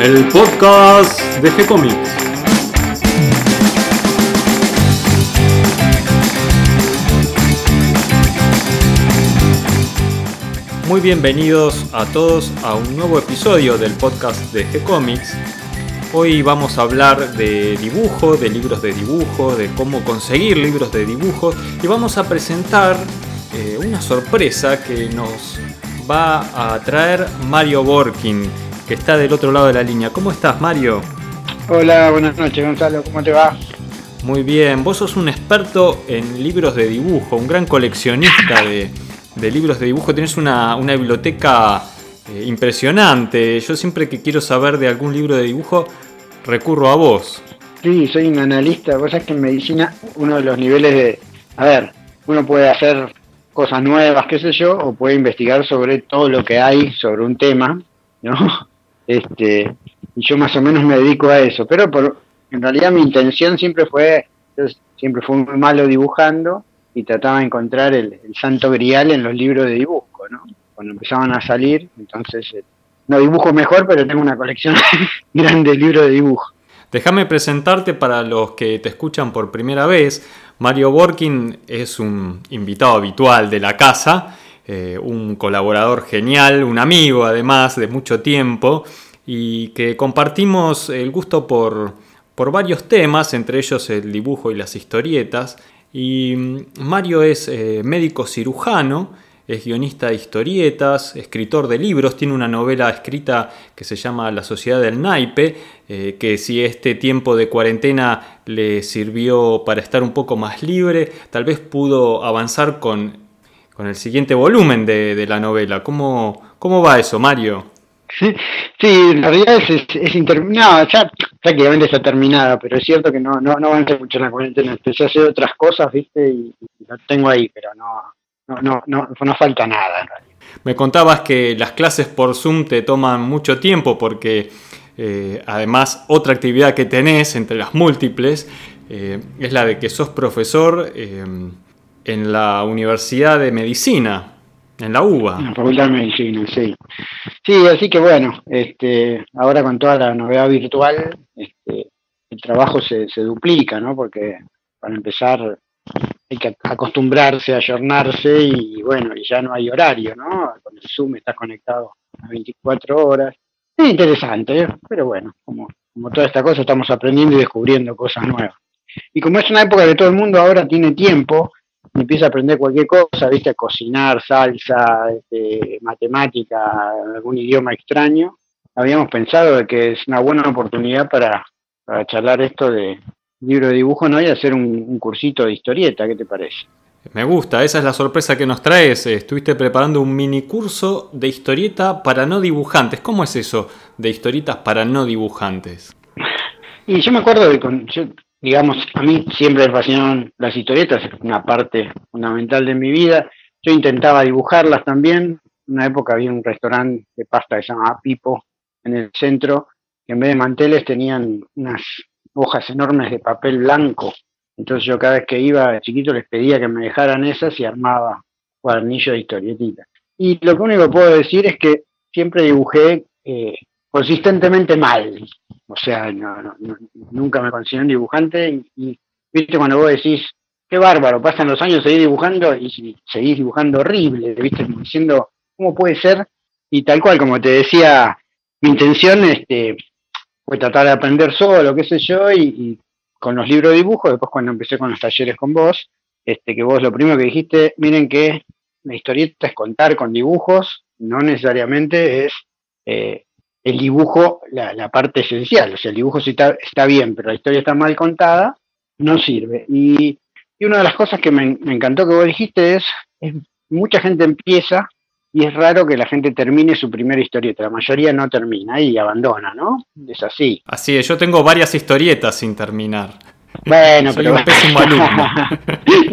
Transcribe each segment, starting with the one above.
el podcast de G-Comics. Muy bienvenidos a todos a un nuevo episodio del podcast de G-Comics. Hoy vamos a hablar de dibujo, de libros de dibujo, de cómo conseguir libros de dibujo y vamos a presentar eh, una sorpresa que nos va a traer Mario Borkin, que está del otro lado de la línea. ¿Cómo estás, Mario? Hola, buenas noches, Gonzalo. ¿Cómo te va? Muy bien, vos sos un experto en libros de dibujo, un gran coleccionista de, libros de dibujo. Tienes una, biblioteca eh, impresionante. Yo siempre que quiero saber de algún libro de dibujo, recurro a vos. Sí, soy un analista. Vos sabés que en medicina uno de los niveles de... A ver, uno puede hacer cosas nuevas, qué sé yo, o puede investigar sobre todo lo que hay sobre un tema, ¿no? Este, y yo más o menos me dedico a eso, pero por, en realidad mi intención siempre fue, yo siempre fui muy malo dibujando y trataba de encontrar el, santo grial en los libros de dibujo, ¿no? Cuando empezaban a salir, entonces eh, no dibujo mejor, pero tengo una colección grande de libros de dibujo. Déjame presentarte para los que te escuchan por primera vez. Mario Borkin es un invitado habitual de la casa, eh, un colaborador genial, un amigo además de mucho tiempo y que compartimos el gusto por, por varios temas, entre ellos el dibujo y las historietas. Y mm, Mario es eh, médico cirujano, es guionista de historietas, escritor de libros, tiene una novela escrita que se llama La Sociedad del Naipe, eh, que si este tiempo de cuarentena le sirvió para estar un poco más libre, tal vez pudo avanzar con, con el siguiente volumen de, la novela. ¿Cómo, ¿Cómo va eso, Mario? Sí, en realidad es, es, interminada, ya prácticamente está terminada, pero es cierto que no, no, no avanza mucho en la cuarentena. Empecé a hacer otras cosas, ¿viste? Y, y lo tengo ahí, pero no, no, no, no, no falta nada. Me contabas que las clases por Zoom te toman mucho tiempo porque eh, además otra actividad que tenés entre las múltiples eh, es la de que sos profesor eh, en la Universidad de Medicina, en la UBA. En la Facultad de Medicina, sí. Sí, así que bueno, este, ahora con toda la novedad virtual, este, el trabajo se, se duplica, ¿no? Porque para empezar hay que acostumbrarse, a ayornarse y bueno, y ya no hay horario, ¿no? Con el Zoom estás conectado a 24 horas. Es interesante, ¿eh? pero bueno, como, como toda esta cosa estamos aprendiendo y descubriendo cosas nuevas. Y como es una época que todo el mundo ahora tiene tiempo, empieza a aprender cualquier cosa, viste, a cocinar, salsa, este, matemática, algún idioma extraño, habíamos pensado de que es una buena oportunidad para, para charlar esto de, libro de dibujo, ¿no? Y hacer un, cursito de historieta, ¿qué te parece? Me gusta, esa es la sorpresa que nos traes. Estuviste preparando un mini curso de historieta para no dibujantes. ¿Cómo es eso de historietas para no dibujantes? Y yo me acuerdo de, con, digamos, a mí siempre me fascinaron las historietas, es una parte fundamental de mi vida. Yo intentaba dibujarlas también. En una época había un restaurante de pasta que se llamaba Pipo en el centro, que en vez de manteles tenían unas hojas enormes de papel blanco. Entonces yo cada vez que iba chiquito les pedía que me dejaran esas y armaba cuadernillo de historietita. Y lo único que puedo decir es que siempre dibujé eh, consistentemente mal. O sea, nunca me consideré un dibujante y, viste cuando vos decís, qué bárbaro, pasan los años, seguís dibujando y seguís dibujando horrible, viste, diciendo, ¿cómo puede ser? Y tal cual, como te decía, mi intención este, fue tratar de aprender solo, qué sé yo, y, con los libros de dibujo, después cuando empecé con los talleres con vos, este, que vos lo primero que dijiste, miren que la historieta es contar con dibujos, no necesariamente es eh, el dibujo la, parte esencial, o sea, el dibujo sí está, está, bien, pero la historia está mal contada, no sirve. Y, una de las cosas que me, me encantó que vos dijiste es, es, mucha gente empieza y es raro que la gente termine su primera historieta. La mayoría no termina y abandona, ¿no? Es así. Así es, yo tengo varias historietas sin terminar. Bueno, pero. Un pésimo alumno.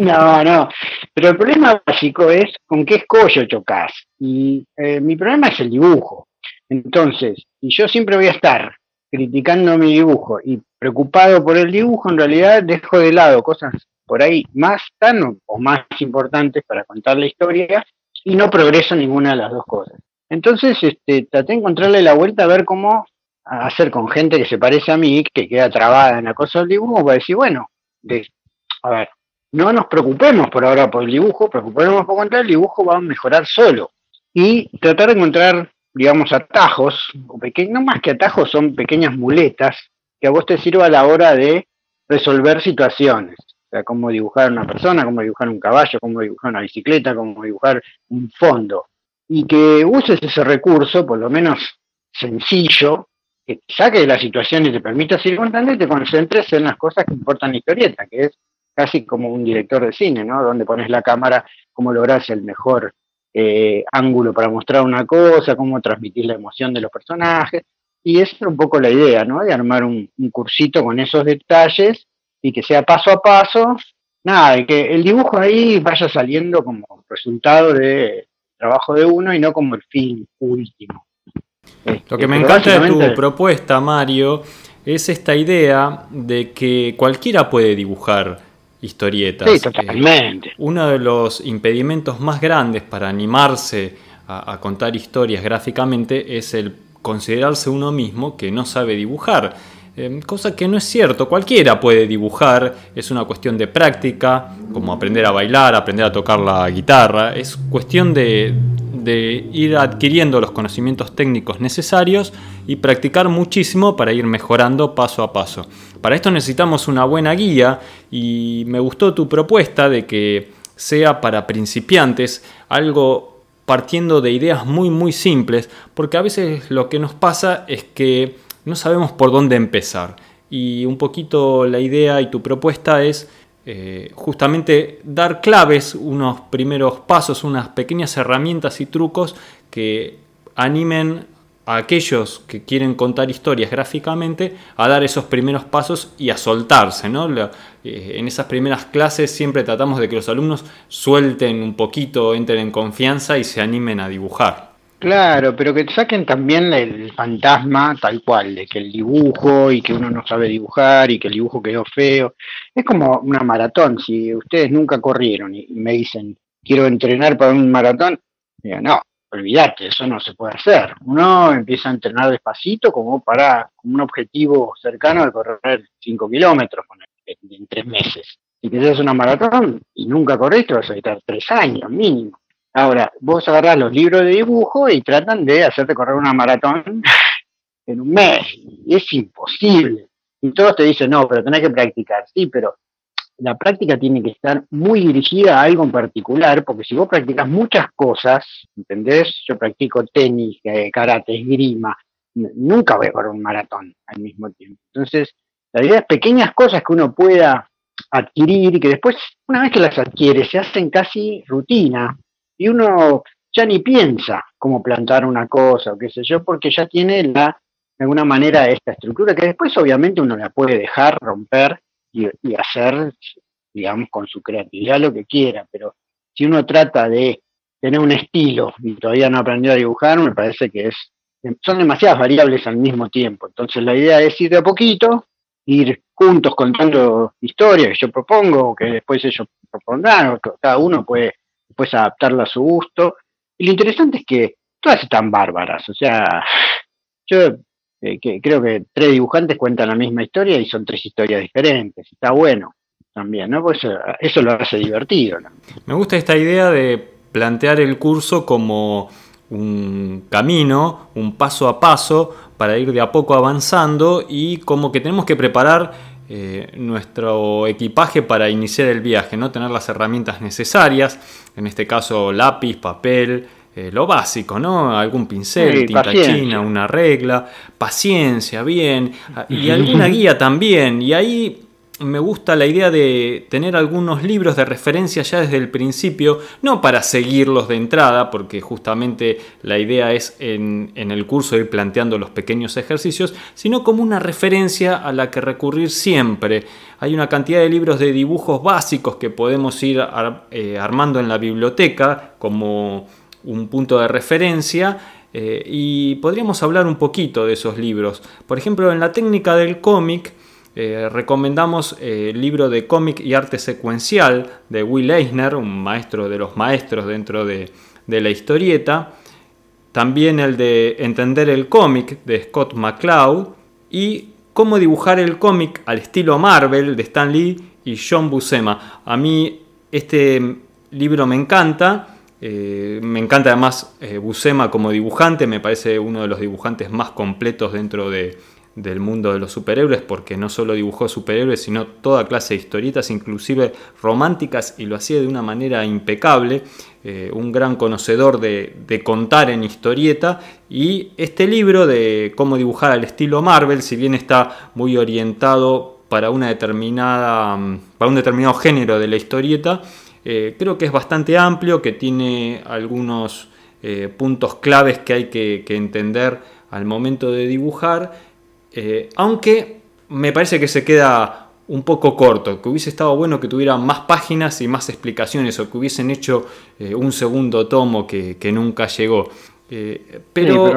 no, no. Pero el problema básico es con qué escollo chocas. Y eh, mi problema es el dibujo. Entonces, si yo siempre voy a estar criticando mi dibujo y preocupado por el dibujo, en realidad dejo de lado cosas por ahí más tan o más importantes para contar la historia y no progresa ninguna de las dos cosas. Entonces, este, traté de encontrarle la vuelta a ver cómo hacer con gente que se parece a mí, que queda trabada en la cosa del dibujo, para decir, bueno, a ver, no nos preocupemos por ahora por el dibujo, preocupémonos por contar, el dibujo va a mejorar solo. Y tratar de encontrar, digamos, atajos, o no más que atajos, son pequeñas muletas que a vos te sirva a la hora de resolver situaciones. O sea, cómo dibujar una persona, cómo dibujar un caballo, cómo dibujar una bicicleta, cómo dibujar un fondo. Y que uses ese recurso, por lo menos sencillo, que te saque de la situación y te permita seguir y te concentres en las cosas que importan la historieta, que es casi como un director de cine, ¿no? Donde pones la cámara, cómo logras el mejor eh, ángulo para mostrar una cosa, cómo transmitir la emoción de los personajes. Y esa es un poco la idea, ¿no? De armar un, cursito con esos detalles y que sea paso a paso. Nada, y que el dibujo ahí vaya saliendo como resultado del trabajo de uno y no como el fin último. Lo que me encanta de tu propuesta, Mario, es esta idea de que cualquiera puede dibujar historietas. Sí, totalmente. uno de los impedimentos más grandes para animarse a, contar historias gráficamente es el considerarse uno mismo que no sabe dibujar. Em, cosa que no es cierto, cualquiera puede dibujar, es una cuestión de práctica, como aprender a bailar, aprender a tocar la guitarra, es cuestión de, de ir adquiriendo los conocimientos técnicos necesarios y practicar muchísimo para ir mejorando paso a paso. Para esto necesitamos una buena guía y me gustó tu propuesta de que sea para principiantes algo partiendo de ideas muy muy simples, porque a veces lo que nos pasa es que no sabemos por dónde empezar. Y un poquito la idea y tu propuesta es eh, justamente dar claves, unos primeros pasos, unas pequeñas herramientas y trucos que animen a aquellos que quieren contar historias gráficamente a dar esos primeros pasos y a soltarse. ¿no? Eh, en esas primeras clases siempre tratamos de que los alumnos suelten un poquito, entren en confianza y se animen a dibujar. Claro, pero que saquen también el fantasma tal cual, de que el dibujo y que uno no sabe dibujar y que el dibujo quedó feo. Es como una maratón, si ustedes nunca corrieron y me dicen, quiero entrenar para un maratón, digo, no, olvídate, eso no se puede hacer. Uno empieza a entrenar despacito como para un objetivo cercano de correr 5 kilómetros en, tres meses. Si quieres una maratón y nunca corriste, vas a estar tres años mínimo. Ahora, vos agarrás los libros de dibujo y tratan de hacerte correr una maratón en un mes. Es imposible. Y todos te dicen, no, pero tenés que practicar. Sí, pero la práctica tiene que estar muy dirigida a algo en particular, porque si vos practicas muchas cosas, ¿entendés? Yo practico tenis, eh, karate, esgrima, nunca voy a correr un maratón al mismo tiempo. Entonces, la idea es pequeñas cosas que uno pueda adquirir y que después, una vez que las adquiere, se hacen casi rutina y uno ya ni piensa cómo plantar una cosa o qué sé yo, porque ya tiene la, de alguna manera esta estructura que después obviamente uno la puede dejar romper y, hacer, digamos, con su creatividad lo que quiera, pero si uno trata de tener un estilo y todavía no aprendió a dibujar, me parece que es son demasiadas variables al mismo tiempo. Entonces la idea es ir de a poquito, ir juntos contando historias que yo propongo, que después ellos propondrán, cada uno puede después adaptarla a su gusto. Y lo interesante es que todas están bárbaras, o sea, yo eh, creo que tres dibujantes cuentan la misma historia y son tres historias diferentes, está bueno también, ¿no? Pues eso, eso lo hace divertido. Me gusta esta idea de plantear el curso como un camino, un paso a paso para ir de a poco avanzando y como que tenemos que preparar eh, nuestro equipaje para iniciar el viaje, no tener las herramientas necesarias, en este caso lápiz, papel, eh, lo básico, ¿no? Algún pincel, tinta china, una regla, paciencia, bien, y alguna guía también. Y ahí me gusta la idea de tener algunos libros de referencia ya desde el principio, no para seguirlos de entrada, porque justamente la idea es en, el curso ir planteando los pequeños ejercicios, sino como una referencia a la que recurrir siempre. Hay una cantidad de libros de dibujos básicos que podemos ir eh, armando en la biblioteca como un punto de referencia. Eh, y podríamos hablar un poquito de esos libros. Por ejemplo, en la técnica del cómic, eh, recomendamos eh, el libro de cómic y arte secuencial de Will Eisner, un maestro de los maestros dentro de, la historieta. también el de Entender el cómic de Scott McCloud y Cómo dibujar el cómic al estilo Marvel de Stan Lee y John Buscema. A mí este libro me encanta. Eh, me encanta además Buscema como dibujante, me parece uno de los dibujantes más completos dentro de, del mundo de los superhéroes, porque no solo dibujó superhéroes, sino toda clase de historietas, inclusive románticas, y lo hacía de una manera impecable. Eh, un gran conocedor de, contar en historieta. Y este libro de cómo dibujar al estilo Marvel, si bien está muy orientado para una determinada. para un determinado género de la historieta, eh, creo que es bastante amplio, que tiene algunos eh, puntos claves que hay que entender al momento de dibujar eh, aunque me parece que se queda un poco corto, que hubiese estado bueno que tuvieran más páginas y más explicaciones o que hubiesen hecho eh, un segundo tomo que, nunca llegó. Eh, pero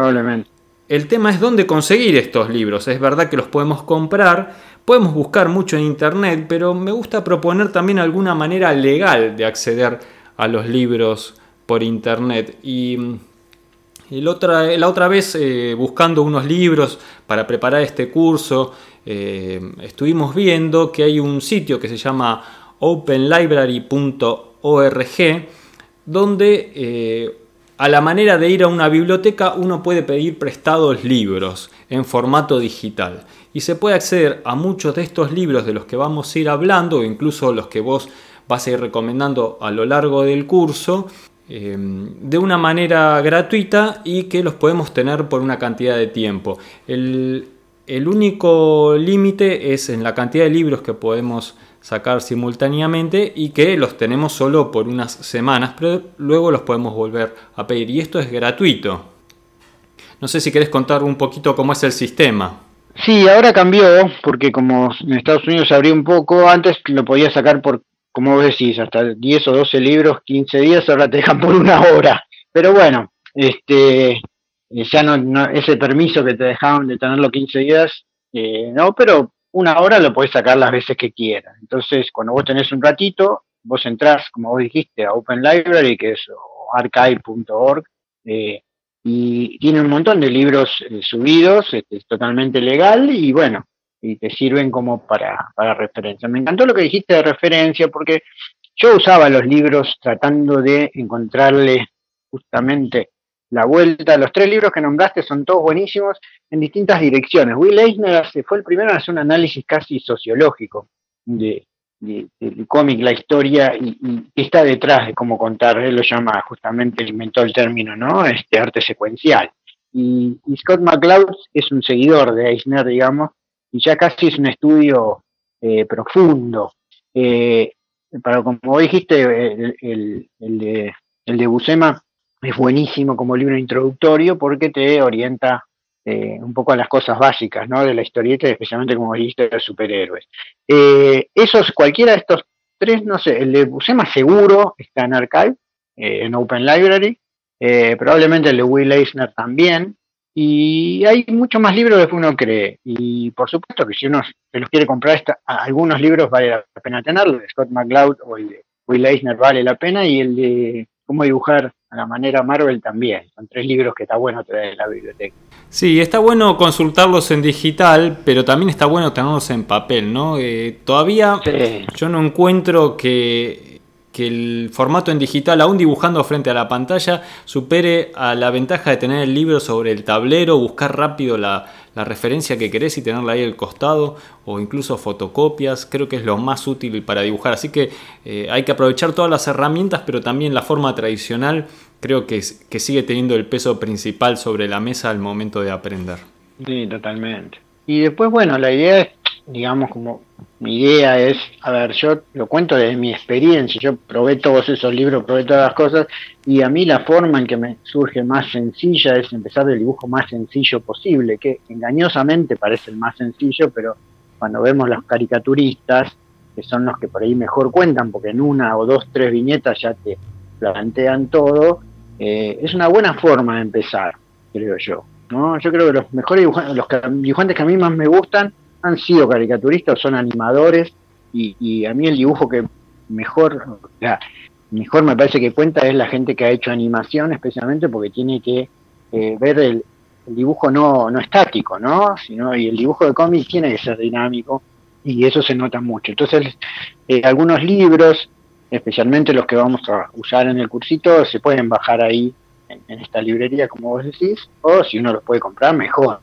el tema es dónde conseguir estos libros. Es verdad que los podemos comprar, podemos buscar mucho en internet, pero me gusta proponer también alguna manera legal de acceder a los libros por internet. Y la otra, vez, eh, buscando unos libros para preparar este curso, eh, estuvimos viendo que hay un sitio que se llama openlibrary.org, donde eh, a la manera de ir a una biblioteca uno puede pedir prestados libros en formato digital. Y se puede acceder a muchos de estos libros de los que vamos a ir hablando, o incluso los que vos vas a ir recomendando a lo largo del curso, Em, de una manera gratuita y que los podemos tener por una cantidad de tiempo. El, único límite es en la cantidad de libros que podemos sacar simultáneamente y que los tenemos solo por unas semanas, pero luego los podemos volver a pedir y esto es gratuito. No sé si querés contar un poquito cómo es el sistema. Sí, ahora cambió porque como en Estados Unidos se abrió un poco, antes lo podía sacar por como vos decís, hasta 10 o 12 libros, 15 días, ahora te dejan por una hora. Pero bueno, este ya no, ese permiso que te dejaban de tenerlo 15 días, eh, no, pero una hora lo podés sacar las veces que quieras. Entonces, cuando vos tenés un ratito, vos entrás, como vos dijiste, a Open Library, que es archive.org, eh, y tiene un montón de libros eh, subidos, este, es totalmente legal, y bueno, y te sirven como para, para referencia. Me encantó lo que dijiste de referencia porque yo usaba los libros tratando de encontrarle justamente la vuelta. Los tres libros que nombraste son todos buenísimos en distintas direcciones. Will Eisner fue el primero en hacer un análisis casi sociológico de, del cómic, la historia y, qué está detrás de cómo contar. Él lo llama justamente, inventó el término, ¿no? Este arte secuencial. Y, y Scott McCloud es un seguidor de Eisner, digamos, y ya casi es un estudio eh, profundo. Eh, para, como dijiste, el, de, el de Buscema es buenísimo como libro introductorio porque te orienta eh, un poco a las cosas básicas ¿no? de la historieta, especialmente como dijiste, de los superhéroes. esos, cualquiera de estos tres, no sé, el de Buscema seguro está en Archive, en Open Library, probablemente el de Will Eisner también, y hay muchos más libros de que uno cree. Y por supuesto que si uno se los quiere comprar, algunos libros vale la pena tenerlos. de Scott McCloud o el de Will Eisner vale la pena. Y el de Cómo dibujar a la manera Marvel también. Son tres libros que está bueno traer de la biblioteca. Sí, está bueno consultarlos en digital, pero también está bueno tenerlos en papel, ¿no? Eh, todavía yo no encuentro que que el formato en digital, aún dibujando frente a la pantalla, supere a la ventaja de tener el libro sobre el tablero, buscar rápido la, referencia que querés y tenerla ahí al costado, o incluso fotocopias, creo que es lo más útil para dibujar. Así que eh, hay que aprovechar todas las herramientas, pero también la forma tradicional creo que, que sigue teniendo el peso principal sobre la mesa al momento de aprender. Sí, totalmente. Y después, bueno, la idea es digamos, como mi idea es, a ver, yo lo cuento desde mi experiencia, yo probé todos esos libros, probé todas las cosas, y a mí la forma en que me surge más sencilla es empezar del dibujo más sencillo posible, que engañosamente parece el más sencillo, pero cuando vemos los caricaturistas, que son los que por ahí mejor cuentan, porque en una o dos, tres viñetas ya te plantean todo, eh, es una buena forma de empezar, creo yo. ¿no? Yo creo que los mejores los dibujantes que a mí más me gustan, han sido caricaturistas, son animadores, y, a mí el dibujo que mejor, mejor me parece que cuenta es la gente que ha hecho animación, especialmente porque tiene que eh, ver el, dibujo no, no estático, ¿no? Sino, y el dibujo de cómic tiene que ser dinámico y eso se nota mucho. Entonces, eh, algunos libros, especialmente los que vamos a usar en el cursito, se pueden bajar ahí en, esta librería, como vos decís, o si uno los puede comprar, mejor.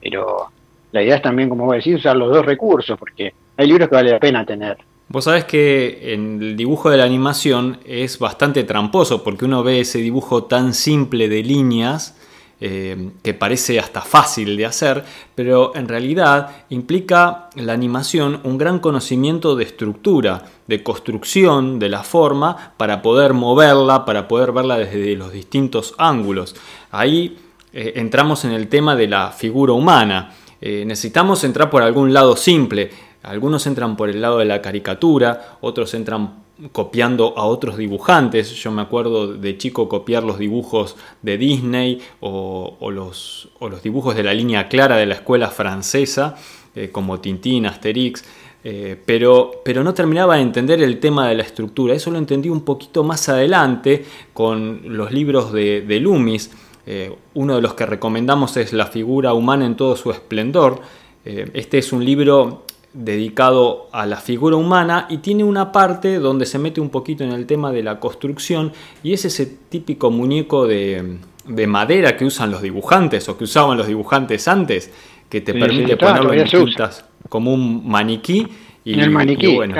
Pero la idea es también, como vos decís, usar los dos recursos, porque hay libros que vale la pena tener. Vos sabés que en el dibujo de la animación es bastante tramposo, porque uno ve ese dibujo tan simple de líneas, eh, que parece hasta fácil de hacer, pero en realidad implica la animación un gran conocimiento de estructura, de construcción de la forma para poder moverla, para poder verla desde los distintos ángulos. Ahí eh, entramos en el tema de la figura humana. Eh, necesitamos entrar por algún lado simple. Algunos entran por el lado de la caricatura, otros entran copiando a otros dibujantes. Yo me acuerdo de chico copiar los dibujos de Disney o, los, dibujos de la línea clara de la escuela francesa, eh, como Tintín, Asterix. Eh, pero, pero, no terminaba de entender el tema de la estructura. Eso lo entendí un poquito más adelante con los libros de, de Loomis. Eh, uno de los que recomendamos es La figura humana en todo su esplendor. este es un libro dedicado a la figura humana y tiene una parte donde se mete un poquito en el tema de la construcción y es ese típico muñeco de, madera que usan los dibujantes o que usaban los dibujantes antes que te permite ponerlo en distintas como un maniquí y, el maniquí, bueno,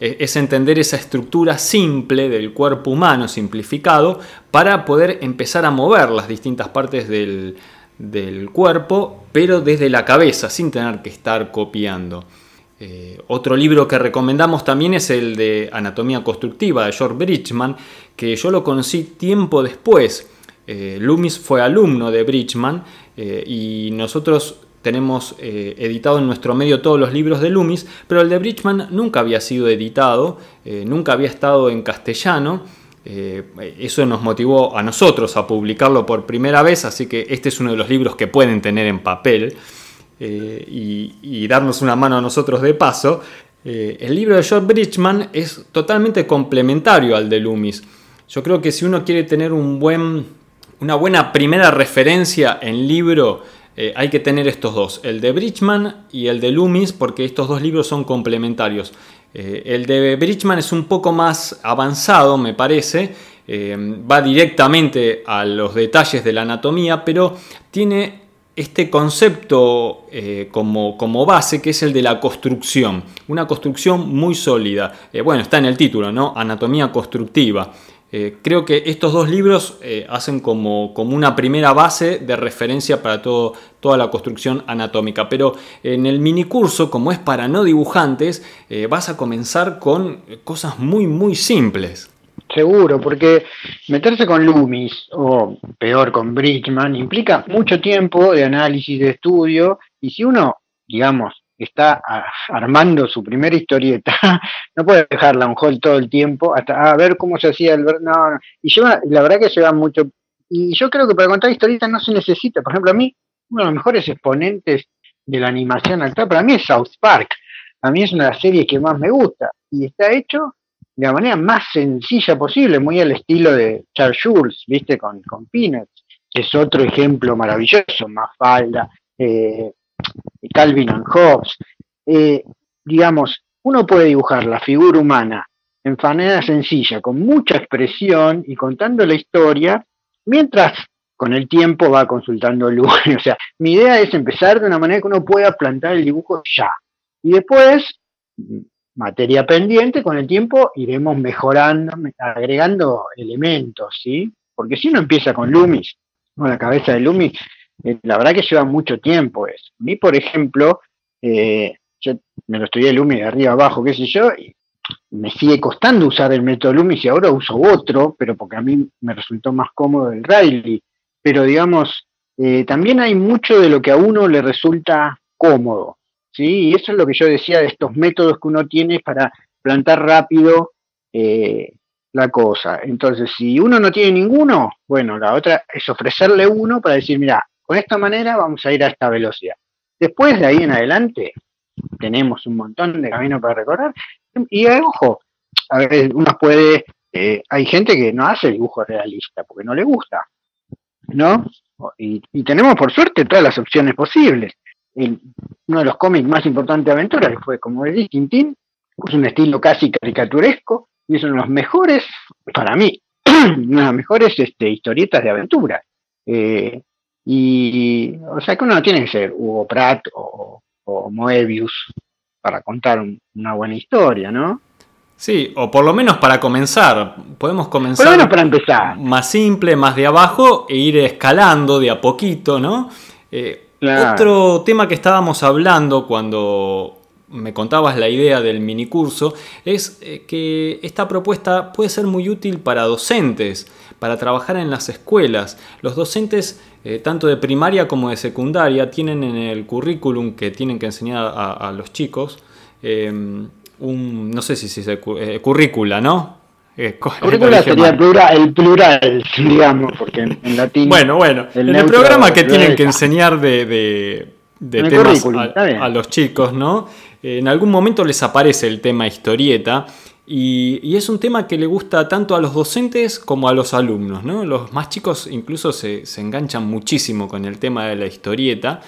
es entender esa estructura simple del cuerpo humano simplificado para poder empezar a mover las distintas partes del, del cuerpo pero desde la cabeza sin tener que estar copiando. Eh, otro libro que recomendamos también es el de Anatomía Constructiva de George Bridgman, que yo lo conocí tiempo después. Eh, Loomis fue alumno de Bridgman eh, y nosotros tenemos editado en nuestro medio todos los libros de Loomis, pero el de Bridgman nunca había sido editado, nunca había estado en castellano. eso nos motivó a nosotros a publicarlo por primera vez, así que este es uno de los libros que pueden tener en papel. Eh, y, darnos una mano a nosotros de paso, eh, el libro de George Bridgman es totalmente complementario al de Loomis. Yo creo que si uno quiere tener un buen, una buena primera referencia en libro, eh, hay que tener estos dos, el de Bridgman y el de Loomis, porque estos dos libros son complementarios. el de Bridgman es un poco más avanzado, me parece, va directamente a los detalles de la anatomía, pero tiene este concepto eh, como, como, base que es el de la construcción, una construcción muy sólida. Eh, bueno, está en el título, ¿no? Anatomía constructiva. Eh, creo que estos dos libros hacen como, como, una primera base de referencia para todo, toda la construcción anatómica. Pero en el minicurso, como es para no dibujantes, vas a comenzar con cosas muy, muy simples. Seguro, porque meterse con Loomis o peor con Bridgman implica mucho tiempo de análisis, de estudio, y si uno, digamos, está armando su primera historieta, no puede dejarla un hold todo el tiempo hasta a ver cómo se hacía el... No, no. Y lleva, la verdad que lleva mucho... Y yo creo que para contar historietas no se necesita. Por ejemplo, a mí, uno de los mejores exponentes de la animación actual, para mí es South Park. A mí es una serie que más me gusta. Y está hecho de la manera más sencilla posible, muy al estilo de Charles Schulz, ¿viste? Con, con Peanuts, es otro ejemplo maravilloso, Mafalda, eh, Calvin and Hobbes. Eh, digamos, uno puede dibujar la figura humana en manera sencilla, con mucha expresión y contando la historia, mientras con el tiempo va consultando luz. O sea, mi idea es empezar de una manera que uno pueda plantar el dibujo ya. Y después materia pendiente, con el tiempo iremos mejorando, agregando elementos, ¿sí? Porque si uno empieza con Loomis, con la cabeza de Loomis, la verdad que lleva mucho tiempo eso. A mí, por ejemplo, eh, yo me lo estudié Loomis de arriba abajo, qué sé yo, y me sigue costando usar el método Loomis y ahora uso otro, pero porque a mí me resultó más cómodo el Riley. Pero digamos, eh, también hay mucho de lo que a uno le resulta cómodo. ¿sí? Y eso es lo que yo decía de estos métodos que uno tiene para plantar rápido eh, la cosa. Entonces, si uno no tiene ninguno, bueno, la otra es ofrecerle uno para decir, mira, con esta manera vamos a ir a esta velocidad. Después de ahí en adelante, tenemos un montón de camino para recorrer. Y ojo, a ver, uno puede, eh, hay gente que no hace dibujo realista porque no le gusta, ¿no? Y, tenemos por suerte todas las opciones posibles. uno de los cómics más importantes de aventura, que fue, como decís, Tintín, es un estilo casi caricaturesco y es uno de los mejores, para mí, una de las mejores este, historietas de aventura. Eh, y, o sea que uno no tiene que ser Hugo Pratt o, Moebius para contar una buena historia, ¿no? Sí, o por lo menos para comenzar. Podemos comenzar. Por lo menos para empezar. Más simple, más de abajo e ir escalando de a poquito, ¿no? Eh, otro tema que estábamos hablando cuando me contabas la idea del minicurso es eh, que esta propuesta puede ser muy útil para docentes, para trabajar en las escuelas. Los docentes, eh, tanto de primaria como de secundaria, tienen en el currículum que tienen que enseñar a, los chicos un, no sé si se dice eh, currícula, ¿no? Eh, currícula sería el plural, digamos, porque en, latín. Bueno, bueno, en el programa que tienen que enseñar de, temas a, los chicos, ¿no? en algún momento les aparece el tema historieta. Y, es un tema que le gusta tanto a los docentes como a los alumnos. ¿no? Los más chicos incluso se, se enganchan muchísimo con el tema de la historieta.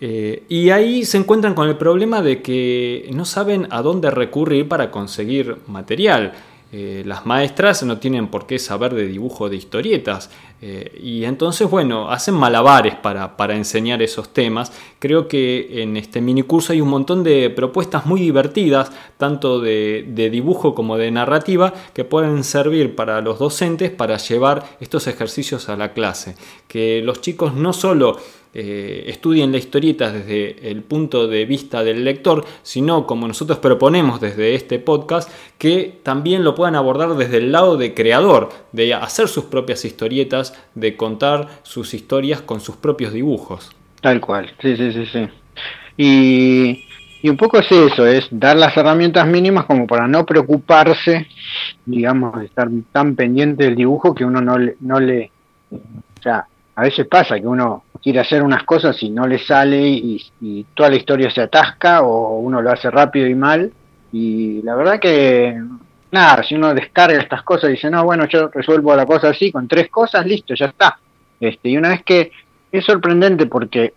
Eh, y ahí se encuentran con el problema de que no saben a dónde recurrir para conseguir material. Eh, las maestras no tienen por qué saber de dibujo de historietas. Eh, y entonces, bueno, hacen malabares para, enseñar esos temas. Creo que en este minicurso hay un montón de propuestas muy divertidas, tanto de, de dibujo como de narrativa, que pueden servir para los docentes para llevar estos ejercicios a la clase. Que los chicos no solo eh, estudien la historieta desde el punto de vista del lector, sino como nosotros proponemos desde este podcast, que también lo puedan abordar desde el lado de creador, de hacer sus propias historietas, de contar sus historias con sus propios dibujos. Tal cual, sí, sí, sí, sí. Y, un poco es eso, es dar las herramientas mínimas como para no preocuparse, digamos, de estar tan pendiente del dibujo que uno no le, no le o sea, a veces pasa que uno quiere hacer unas cosas y no le sale y, toda la historia se atasca o uno lo hace rápido y mal. Y la verdad que, nada, si uno descarga estas cosas y dice, no, bueno, yo resuelvo la cosa así, con tres cosas, listo, ya está. Este, y una vez que es sorprendente porque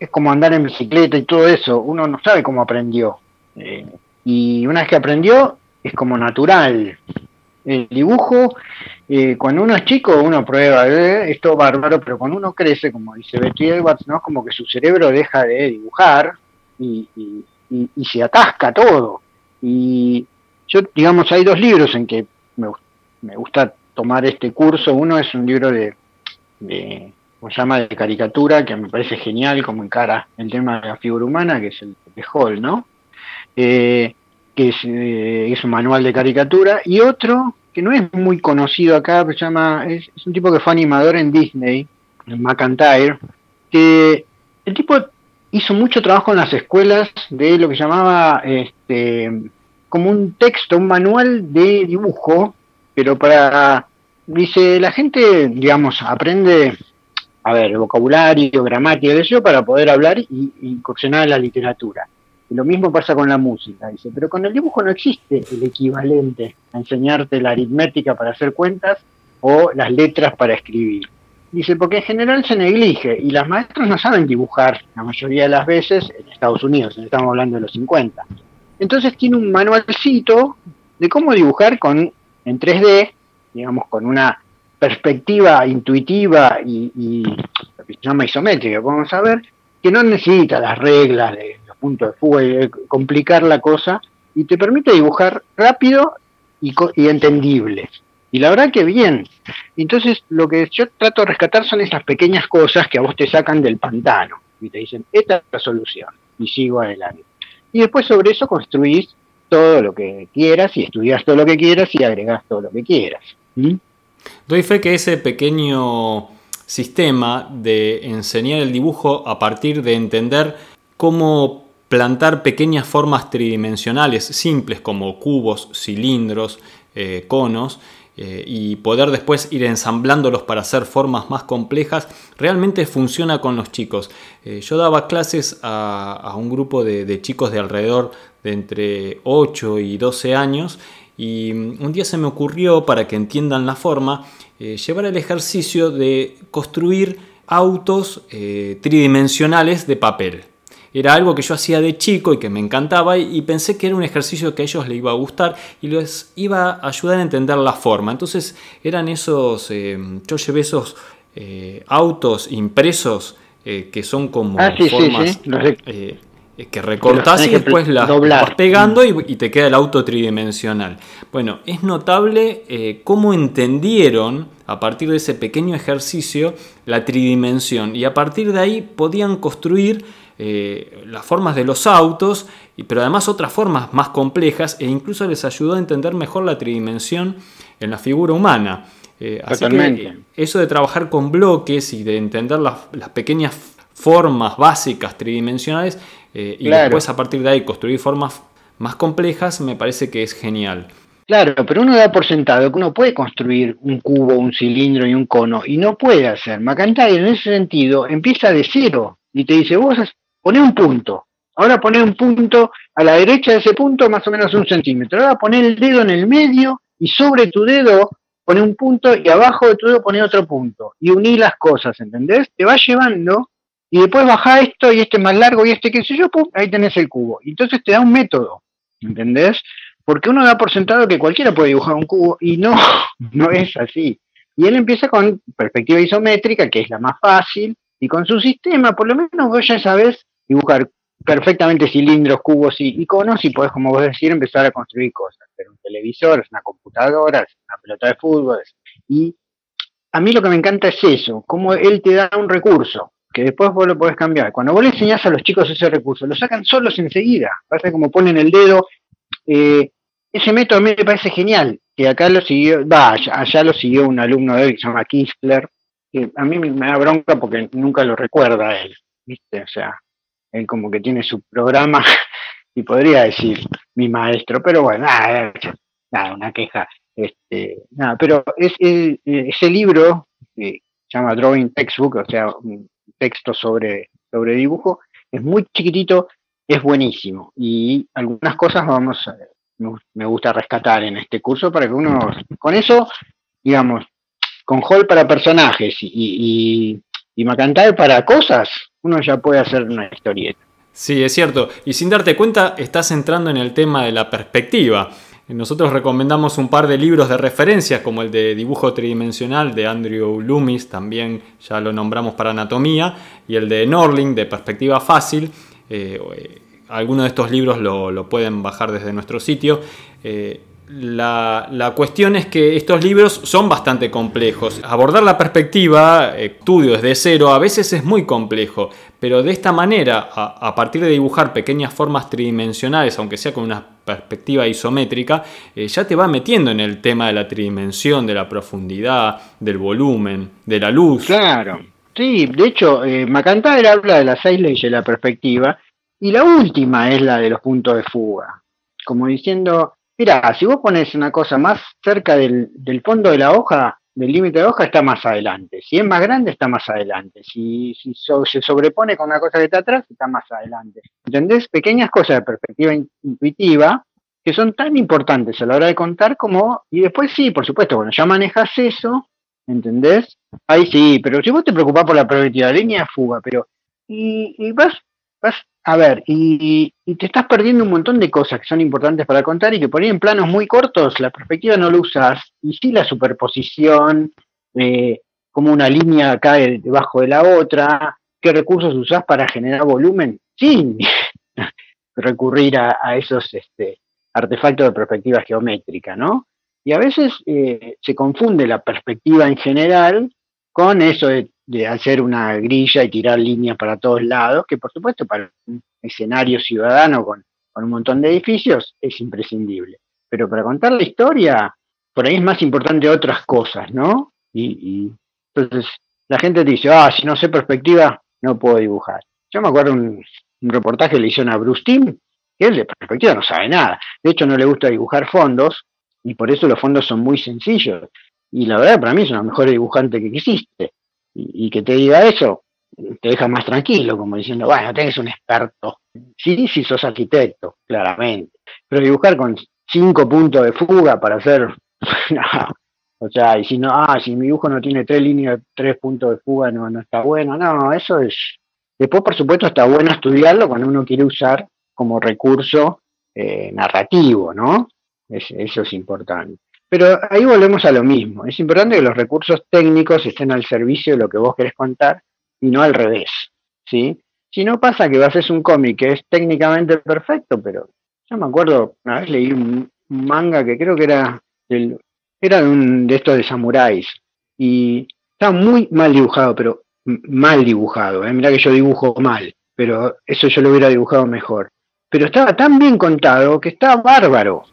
es como andar en bicicleta y todo eso, uno no sabe cómo aprendió. Eh, y una vez que aprendió, es como natural el dibujo, eh, cuando uno es chico, uno prueba, eh, esto bárbaro, pero cuando uno crece, como dice Betty Edwards, ¿no? como que su cerebro deja de dibujar y, se atasca todo. Y yo, digamos, hay dos libros en que me, gusta tomar este curso. Uno es un libro de, de ¿cómo se llama?, de caricatura, que me parece genial como encara el tema de la figura humana, que es el de Hall, ¿no? Eh, que eh, es, un manual de caricatura, y otro que no es muy conocido acá, se llama, es, un tipo que fue animador en Disney, en McIntyre, que el tipo hizo mucho trabajo en las escuelas de lo que llamaba este como un texto, un manual de dibujo, pero para dice la gente, digamos, aprende a ver, vocabulario, gramática, eso para poder hablar y incursionar en la literatura lo mismo pasa con la música, dice, pero con el dibujo no existe el equivalente a enseñarte la aritmética para hacer cuentas o las letras para escribir. Dice, porque en general se neglige y las maestras no saben dibujar la mayoría de las veces en Estados Unidos, estamos hablando de los 50. Entonces tiene un manualcito de cómo dibujar con en 3D, digamos, con una perspectiva intuitiva y, y lo se llama isométrica, vamos a ver, que no necesita las reglas de punto de fuga y complicar la cosa y te permite dibujar rápido y, entendible. Y la verdad que bien. Entonces lo que yo trato de rescatar son esas pequeñas cosas que a vos te sacan del pantano y te dicen, esta es la solución y sigo adelante. Y después sobre eso construís todo lo que quieras y estudias todo lo que quieras y agregás todo lo que quieras. ¿Mm? Doy fe que ese pequeño sistema de enseñar el dibujo a partir de entender cómo plantar pequeñas formas tridimensionales simples como cubos, cilindros, eh, conos, eh, y poder después ir ensamblándolos para hacer formas más complejas, realmente funciona con los chicos. Eh, yo daba clases a, un grupo de, chicos de alrededor de entre 8 y 12 años y mm, un día se me ocurrió, para que entiendan la forma, llevar el ejercicio de construir autos tridimensionales de papel. Era algo que yo hacía de chico y que me encantaba y, pensé que era un ejercicio que a ellos les iba a gustar y les iba a ayudar a entender la forma. Entonces eran esos, eh, yo llevé esos eh, autos impresos que son como ah, formas que recortás y después las vas pegando y, y, te queda el auto tridimensional. Bueno, es notable cómo entendieron a partir de ese pequeño ejercicio la tridimensión y a partir de ahí podían construir eh, las formas de los autos, pero además otras formas más complejas e incluso les ayudó a entender mejor la tridimensión en la figura humana. Eh, así que eso de trabajar con bloques y de entender las, pequeñas formas básicas tridimensionales eh, y después a partir de ahí construir formas más complejas me parece que es genial. Claro, pero uno da por sentado que uno puede construir un cubo, un cilindro y un cono, y no puede hacer. McIntyre en ese sentido empieza de cero y te dice, vos poné un punto, ahora poné un punto a la derecha de ese punto más o menos un centímetro, ahora poné el dedo en el medio y sobre tu dedo poné un punto y abajo de tu dedo poné otro punto y uní las cosas, ¿entendés? Te va llevando y después baja esto y este más largo y este qué sé yo, pum, ahí tenés el cubo. Y entonces te da un método, ¿entendés? Porque uno da por sentado que cualquiera puede dibujar un cubo y no, no es así. Y él empieza con perspectiva isométrica, que es la más fácil, y con su sistema, por lo menos vos ya sabes dibujar perfectamente cilindros, cubos y iconos y podés, como vos decir, empezar a construir cosas. Pero un televisor, es una computadora, es una pelota de fútbol. Y a mí lo que me encanta es eso, cómo él te da un recurso, que después vos lo podés cambiar. Cuando vos le enseñás a los chicos ese recurso, lo sacan solos enseguida. Parece como ponen el dedo eh, ese método a mí me parece genial, que acá lo siguió, va, allá, lo siguió un alumno de él que se llama Kinsler, que a mí me da bronca porque nunca lo recuerda él, ¿viste? O sea, él como que tiene su programa y podría decir mi maestro, pero bueno, nada, nada una queja. Este, nada, pero es, ese libro que se llama Drawing Textbook, o sea, un texto sobre, sobre dibujo, es muy chiquitito, es buenísimo. Y algunas cosas vamos a, me gusta rescatar en este curso para que uno, con eso, digamos, con Hall para personajes y, y, y para cosas, uno ya puede hacer una historieta. Sí, es cierto. Y sin darte cuenta, estás entrando en el tema de la perspectiva. Nosotros recomendamos un par de libros de referencia, como el de dibujo tridimensional de Andrew Loomis, también ya lo nombramos para anatomía, y el de Norling de perspectiva fácil. Eh, algunos de estos libros lo, pueden bajar desde nuestro sitio. Eh, la, cuestión es que estos libros son bastante complejos. Abordar la perspectiva, estudio desde cero, a veces es muy complejo, pero de esta manera, a, partir de dibujar pequeñas formas tridimensionales, aunque sea con una perspectiva isométrica, eh, ya te va metiendo en el tema de la tridimensión, de la profundidad, del volumen, de la luz. Claro. Sí, de hecho, eh, habla de las seis leyes de la perspectiva y la última es la de los puntos de fuga, como diciendo, mira, si vos pones una cosa más cerca del, fondo de la hoja, del límite de hoja, está más adelante. Si es más grande, está más adelante. Si, se sobrepone con una cosa que está atrás, está más adelante. ¿Entendés? Pequeñas cosas de perspectiva intuitiva que son tan importantes a la hora de contar como... Y después sí, por supuesto, cuando ya manejas eso, ¿entendés? Ahí sí, pero si vos te preocupás por la línea de fuga, pero... Y, y vas vas a ver, y, te estás perdiendo un montón de cosas que son importantes para contar y que por en planos muy cortos la perspectiva no lo usas, y sí la superposición, eh, como una línea cae debajo de la otra, qué recursos usás para generar volumen, sin recurrir a, esos este, artefactos de perspectiva geométrica, ¿no? Y a veces eh, se confunde la perspectiva en general con eso de de hacer una grilla y tirar líneas para todos lados, que por supuesto para un escenario ciudadano con, un montón de edificios es imprescindible. Pero para contar la historia, por ahí es más importante otras cosas, ¿no? Y, entonces la gente dice, ah, si no sé perspectiva, no puedo dibujar. Yo me acuerdo un, un reportaje que le hicieron a Bruce que él de perspectiva no sabe nada. De hecho, no le gusta dibujar fondos, y por eso los fondos son muy sencillos. Y la verdad, para mí es una mejor dibujante que existe y, que te diga eso, te deja más tranquilo, como diciendo, bueno, tenés un experto. Sí, sí sos arquitecto, claramente. Pero dibujar con cinco puntos de fuga para hacer, O sea, y si no, ah, si mi dibujo no tiene tres líneas, tres puntos de fuga, no, no está bueno. No, eso es. Después, por supuesto, está bueno estudiarlo cuando uno quiere usar como recurso eh, narrativo, ¿no? eso es importante. Pero ahí volvemos a lo mismo. Es importante que los recursos técnicos estén al servicio de lo que vos querés contar y no al revés. ¿sí? Si no pasa que haces un cómic que es técnicamente perfecto, pero yo me acuerdo, una vez leí un, manga que creo que era del, era de, un, de estos de samuráis y estaba muy mal dibujado, pero mal dibujado. ¿eh? Mirá que yo dibujo mal, pero eso yo lo hubiera dibujado mejor. Pero estaba tan bien contado que estaba bárbaro.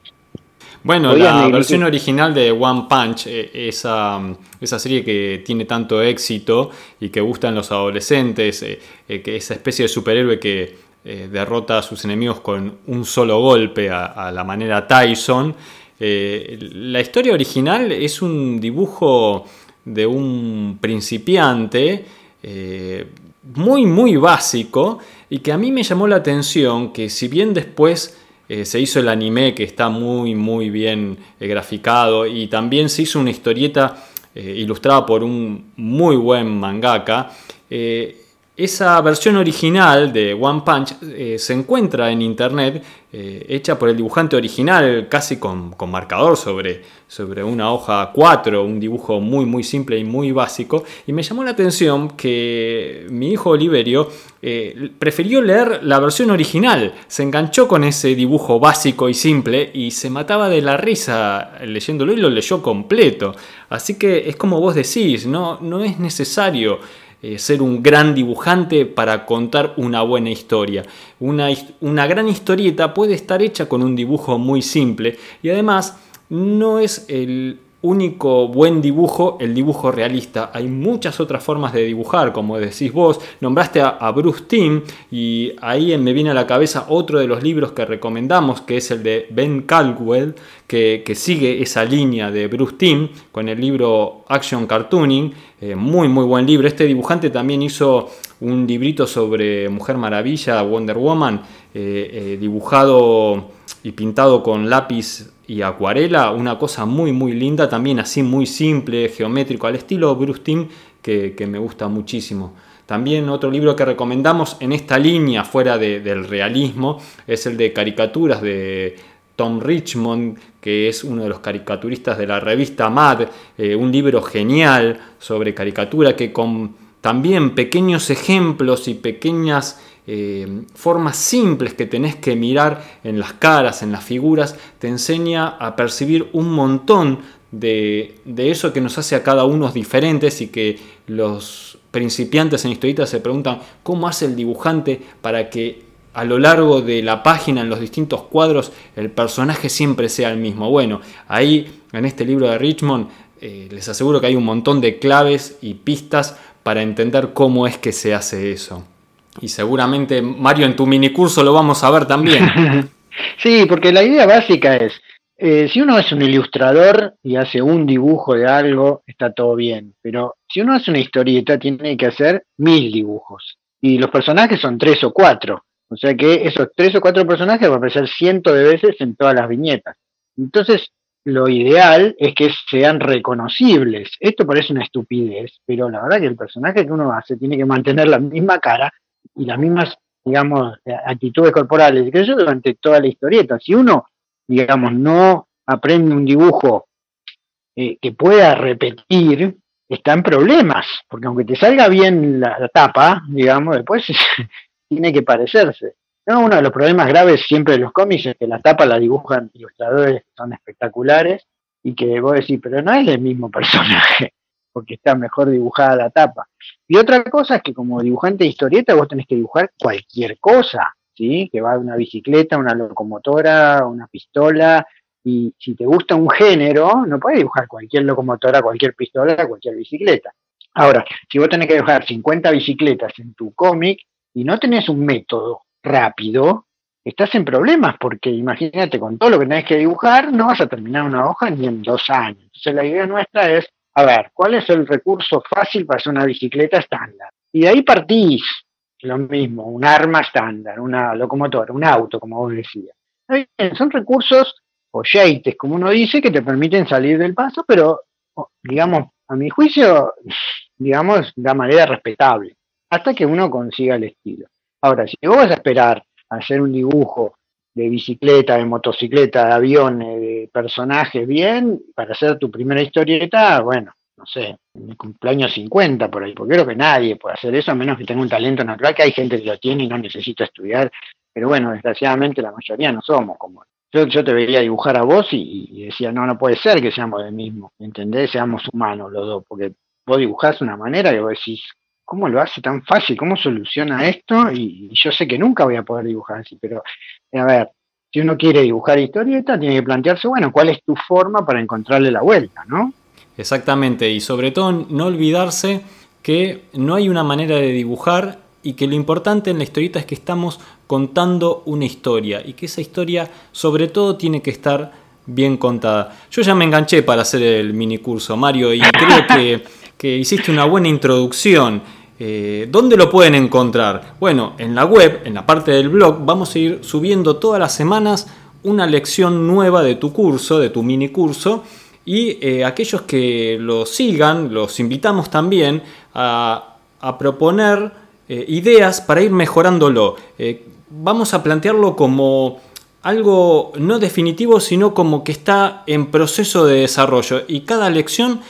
Bueno, la versión original de One Punch, eh, esa, esa, serie que tiene tanto éxito y que gustan los adolescentes, eh, eh, que esa especie de superhéroe que derrota a sus enemigos con un solo golpe a, la manera Tyson. la historia original es un dibujo de un principiante muy, muy básico y que a mí me llamó la atención que si bien después eh, se hizo el anime que está muy muy bien eh, graficado y también se hizo una historieta eh, ilustrada por un muy buen mangaka. Esa versión original de One Punch se encuentra en internet, hecha por el dibujante original, casi con, con marcador sobre, sobre una hoja 4, un dibujo muy muy simple y muy básico. Y me llamó la atención que mi hijo Oliverio eh, prefirió leer la versión original, se enganchó con ese dibujo básico y simple y se mataba de la risa leyéndolo y lo leyó completo. Así que es como vos decís, no, no es necesario eh, ser un gran dibujante para contar una buena historia. Una, una gran historieta puede estar hecha con un dibujo muy simple y además no es el único buen dibujo el dibujo realista. Hay muchas otras formas de dibujar, como decís vos. Nombraste a, Bruce Timm y ahí me viene a la cabeza otro de los libros que recomendamos, que es el de Ben Caldwell, que, sigue esa línea de Bruce Timm con el libro Action Cartooning. Eh, muy, muy buen libro. Este dibujante también hizo un librito sobre Mujer Maravilla, Wonder Woman, eh, eh, dibujado y pintado con lápiz y acuarela, una cosa muy muy linda, también así muy simple, geométrico, al estilo Bruce Timm, que, me gusta muchísimo. También otro libro que recomendamos en esta línea, fuera del realismo, es el de caricaturas de Tom Richmond, que es uno de los caricaturistas de la revista Mad, eh, un libro genial sobre caricatura que con también pequeños ejemplos y pequeñas eh, formas simples que tenés que mirar en las caras, en las figuras, te enseña a percibir un montón de, eso que nos hace a cada uno diferentes y que los principiantes en historietas se preguntan cómo hace el dibujante para que a lo largo de la página, en los distintos cuadros, el personaje siempre sea el mismo. Bueno, ahí en este libro de Richmond eh, les aseguro que hay un montón de claves y pistas para entender cómo es que se hace eso. Y seguramente, Mario, en tu minicurso lo vamos a ver también. sí, porque la idea básica es, eh, si uno es un ilustrador y hace un dibujo de algo, está todo bien. Pero si uno hace una historieta, tiene que hacer mil dibujos. Y los personajes son tres o cuatro. O sea que esos tres o cuatro personajes van a aparecer cientos de veces en todas las viñetas. Entonces, lo ideal es que sean reconocibles. Esto parece una estupidez, pero la verdad que el personaje que uno hace tiene que mantener la misma cara y las mismas, digamos, actitudes corporales, y que eso durante toda la historieta. Si uno, digamos, no aprende un dibujo eh, que pueda repetir, está en problemas, porque aunque te salga bien la, tapa, digamos, después tiene que parecerse. Uno de los problemas graves siempre de los cómics es que la tapa la dibujan ilustradores que son espectaculares y que vos decís, pero no es el mismo personaje porque está mejor dibujada la tapa. Y otra cosa es que como dibujante de historieta vos tenés que dibujar cualquier cosa, ¿sí? Que va una bicicleta, una locomotora, una pistola, y si te gusta un género, no puedes dibujar cualquier locomotora, cualquier pistola, cualquier bicicleta. Ahora, si vos tenés que dibujar 50 bicicletas en tu cómic y no tenés un método rápido, estás en problemas, porque imagínate, con todo lo que tenés que dibujar, no vas a terminar una hoja ni en dos años. Entonces la idea nuestra es a ver, ¿cuál es el recurso fácil para hacer una bicicleta estándar? Y de ahí partís, lo mismo, un arma estándar, una locomotora, un auto, como vos decías. son recursos o como uno dice, que te permiten salir del paso, pero digamos, a mi juicio, digamos, de manera respetable, hasta que uno consiga el estilo. Ahora, si vos vas a esperar a hacer un dibujo de bicicleta, de motocicleta, de aviones, de personajes bien, para hacer tu primera historieta, bueno, no sé, en mi cumpleaños 50 por ahí, porque creo que nadie puede hacer eso a menos que tenga un talento natural, que hay gente que lo tiene y no necesita estudiar, pero bueno, desgraciadamente la mayoría no somos como... Yo, yo te veía dibujar a vos y, decía, no, no puede ser que seamos del mismo, ¿entendés? Seamos humanos los dos, porque vos dibujás una manera que vos decís, ¿cómo lo hace tan fácil? ¿Cómo soluciona esto? Y, yo sé que nunca voy a poder dibujar así, pero a ver, si uno quiere dibujar historieta, tiene que plantearse, bueno, ¿cuál es tu forma para encontrarle la vuelta, no? Exactamente, y sobre todo no olvidarse que no hay una manera de dibujar y que lo importante en la historieta es que estamos contando una historia y que esa historia sobre todo tiene que estar bien contada. Yo ya me enganché para hacer el mini curso, Mario, y creo que, que hiciste una buena introducción. Eh, ¿Dónde lo pueden encontrar? Bueno, en la web, en la parte del blog, vamos a ir subiendo todas las semanas una lección nueva de tu curso, de tu mini curso, y eh, aquellos que lo sigan, los invitamos también a, proponer eh, ideas para ir mejorándolo. Vamos a plantearlo como algo no definitivo, sino como que está en proceso de desarrollo. Y cada lección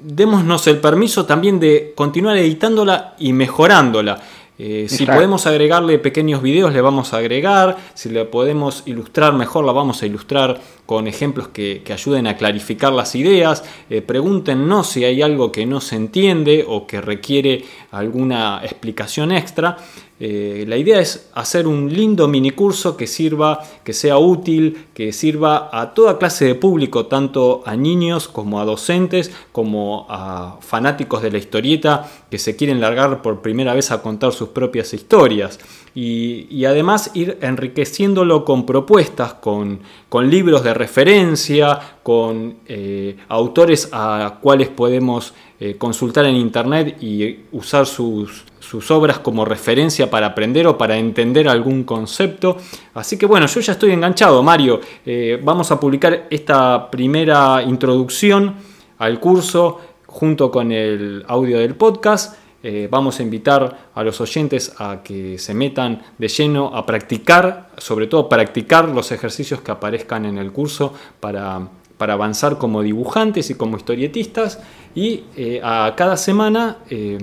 démonos el permiso también de continuar editándola y mejorándola. Eh, si podemos agregarle pequeños videos, le vamos a agregar. Si le podemos ilustrar mejor, la vamos a ilustrar con ejemplos que, ayuden a clarificar las ideas. Eh, pregúntenos si hay algo que no se entiende o que requiere alguna explicación extra. Eh, la idea es hacer un lindo mini curso que sirva, que sea útil, que sirva a toda clase de público, tanto a niños como a docentes, como a fanáticos de la historieta que se quieren largar por primera vez a contar sus propias historias. Y, además ir enriqueciéndolo con propuestas, con, libros de referencia, con eh, autores a cuales podemos eh, consultar en internet y usar sus, obras como referencia para aprender o para entender algún concepto. Así que bueno, yo ya estoy enganchado, Mario. Eh, vamos a publicar esta primera introducción al curso junto con el audio del podcast. Eh, vamos a invitar a los oyentes a que se metan de lleno a practicar, sobre todo practicar los ejercicios que aparezcan en el curso para, para avanzar como dibujantes y como historietistas y eh, a cada semana eh,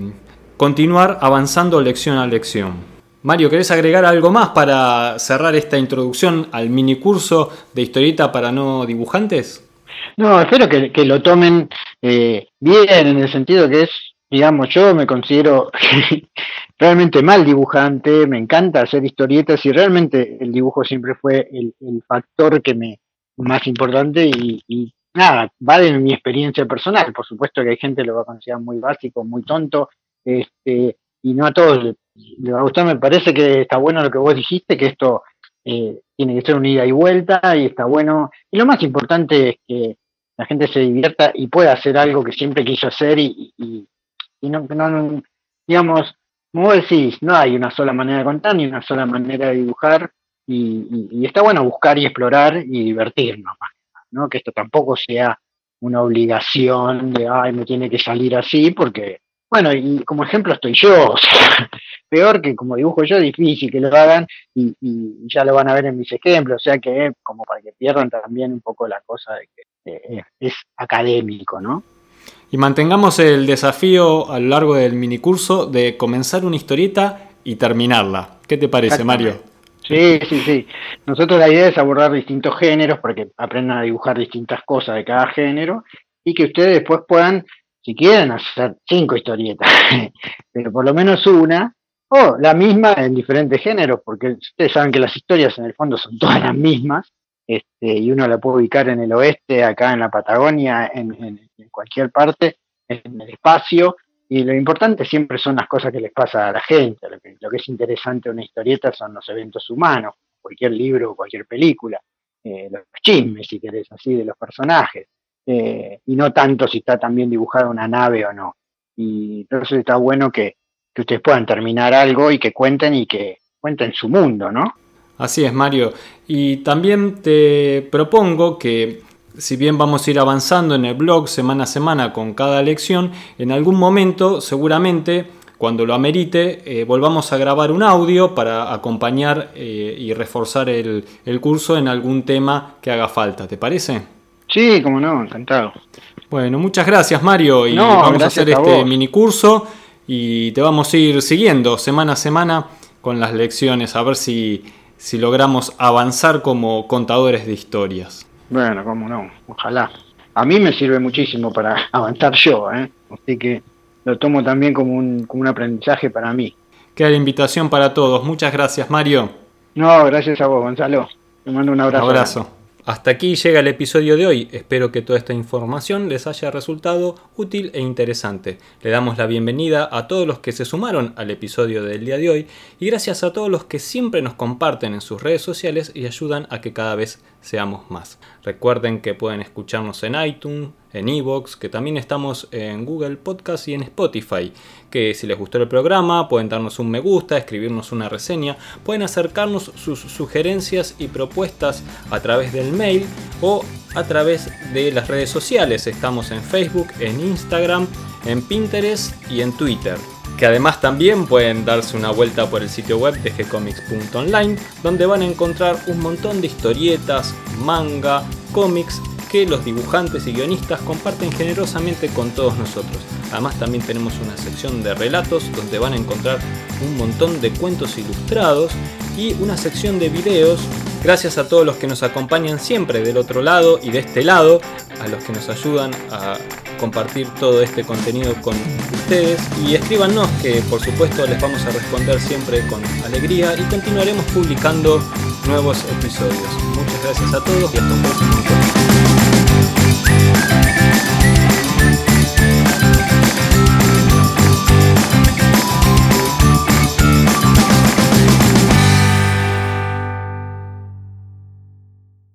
continuar avanzando lección a lección. Mario, ¿querés agregar algo más para cerrar esta introducción al mini curso de historieta para no dibujantes? No, espero que, lo tomen bien en el sentido que es digamos, yo me considero realmente mal dibujante, me encanta hacer historietas y realmente el dibujo siempre fue el, factor que me más importante y, nada, va de mi experiencia personal. Por supuesto que hay gente que lo va a considerar muy básico, muy tonto, este, y no a todos le, va a gustar. Me parece que está bueno lo que vos dijiste, que esto eh, tiene que ser una ida y vuelta y está bueno. Y lo más importante es que la gente se divierta y pueda hacer algo que siempre quiso hacer y no, no, digamos, como vos decís, no hay una sola manera de contar ni una sola manera de dibujar y, está bueno buscar y explorar y divertirnos más, ¿no? Que esto tampoco sea una obligación de, ay, me tiene que salir así, porque, bueno, y como ejemplo estoy yo, peor que como dibujo yo, difícil que lo hagan y, ya lo van a ver en mis ejemplos, o sea que como para que pierdan también un poco la cosa de que es académico, ¿no? Y mantengamos el desafío a lo largo del minicurso de comenzar una historieta y terminarla. ¿Qué te parece, Mario? Sí, sí, sí. Nosotros la idea es abordar distintos géneros para que aprendan a dibujar distintas cosas de cada género y que ustedes después puedan, si quieren, hacer cinco historietas, pero por lo menos una, o la misma en diferentes géneros, porque ustedes saben que las historias en el fondo son todas las mismas, este, y uno la puede ubicar en el oeste, acá en la Patagonia, en, cualquier parte, en el espacio, y lo importante siempre son las cosas que les pasa a la gente, lo que, es interesante en una historieta son los eventos humanos, cualquier libro cualquier película, eh, los chismes, si querés, así, de los personajes, eh, y no tanto si está también dibujada una nave o no. Y entonces está bueno que, que ustedes puedan terminar algo y que cuenten y que cuenten su mundo, ¿no? Así es, Mario. Y también te propongo que si bien vamos a ir avanzando en el blog semana a semana con cada lección, en algún momento seguramente cuando lo amerite, eh, volvamos a grabar un audio para acompañar eh, y reforzar el, curso en algún tema que haga falta. ¿Te parece? Sí, como no, encantado. Bueno, muchas gracias Mario y vamos a hacer este mini curso y te vamos a ir siguiendo semana a semana con las lecciones, a ver si, si logramos avanzar como contadores de historias. Bueno, cómo no, ojalá. A mí me sirve muchísimo para avanzar yo, ¿eh? así que lo tomo también como un, como un aprendizaje para mí. Queda la invitación para todos. Muchas gracias, Mario. No, gracias a vos, Gonzalo. Te mando un abrazo. Un abrazo. Hasta aquí llega el episodio de hoy. Espero que toda esta información les haya resultado útil e interesante. Le damos la bienvenida a todos los que se sumaron al episodio del día de hoy y gracias a todos los que siempre nos comparten en sus redes sociales y ayudan a que cada vez seamos más. Recuerden que pueden escucharnos en iTunes, en Evox, que también estamos en Google Podcast y en Spotify. Que si les gustó el programa pueden darnos un me gusta, escribirnos una reseña, pueden acercarnos sus sugerencias y propuestas a través del mail o a través de las redes sociales. Estamos en Facebook, en Instagram, en Pinterest y en Twitter que además también pueden darse una vuelta por el sitio web de gcomics.online, donde van a encontrar un montón de historietas, manga, cómics que los dibujantes y guionistas comparten generosamente con todos nosotros. Además también tenemos una sección de relatos donde van a encontrar un montón de cuentos ilustrados y una sección de videos. Gracias a todos los que nos acompañan siempre del otro lado y de este lado, a los que nos ayudan a compartir todo este contenido con ustedes y escríbanos que por supuesto les vamos a responder siempre con alegría y continuaremos publicando nuevos episodios. Muchas gracias a todos y hasta un próximo.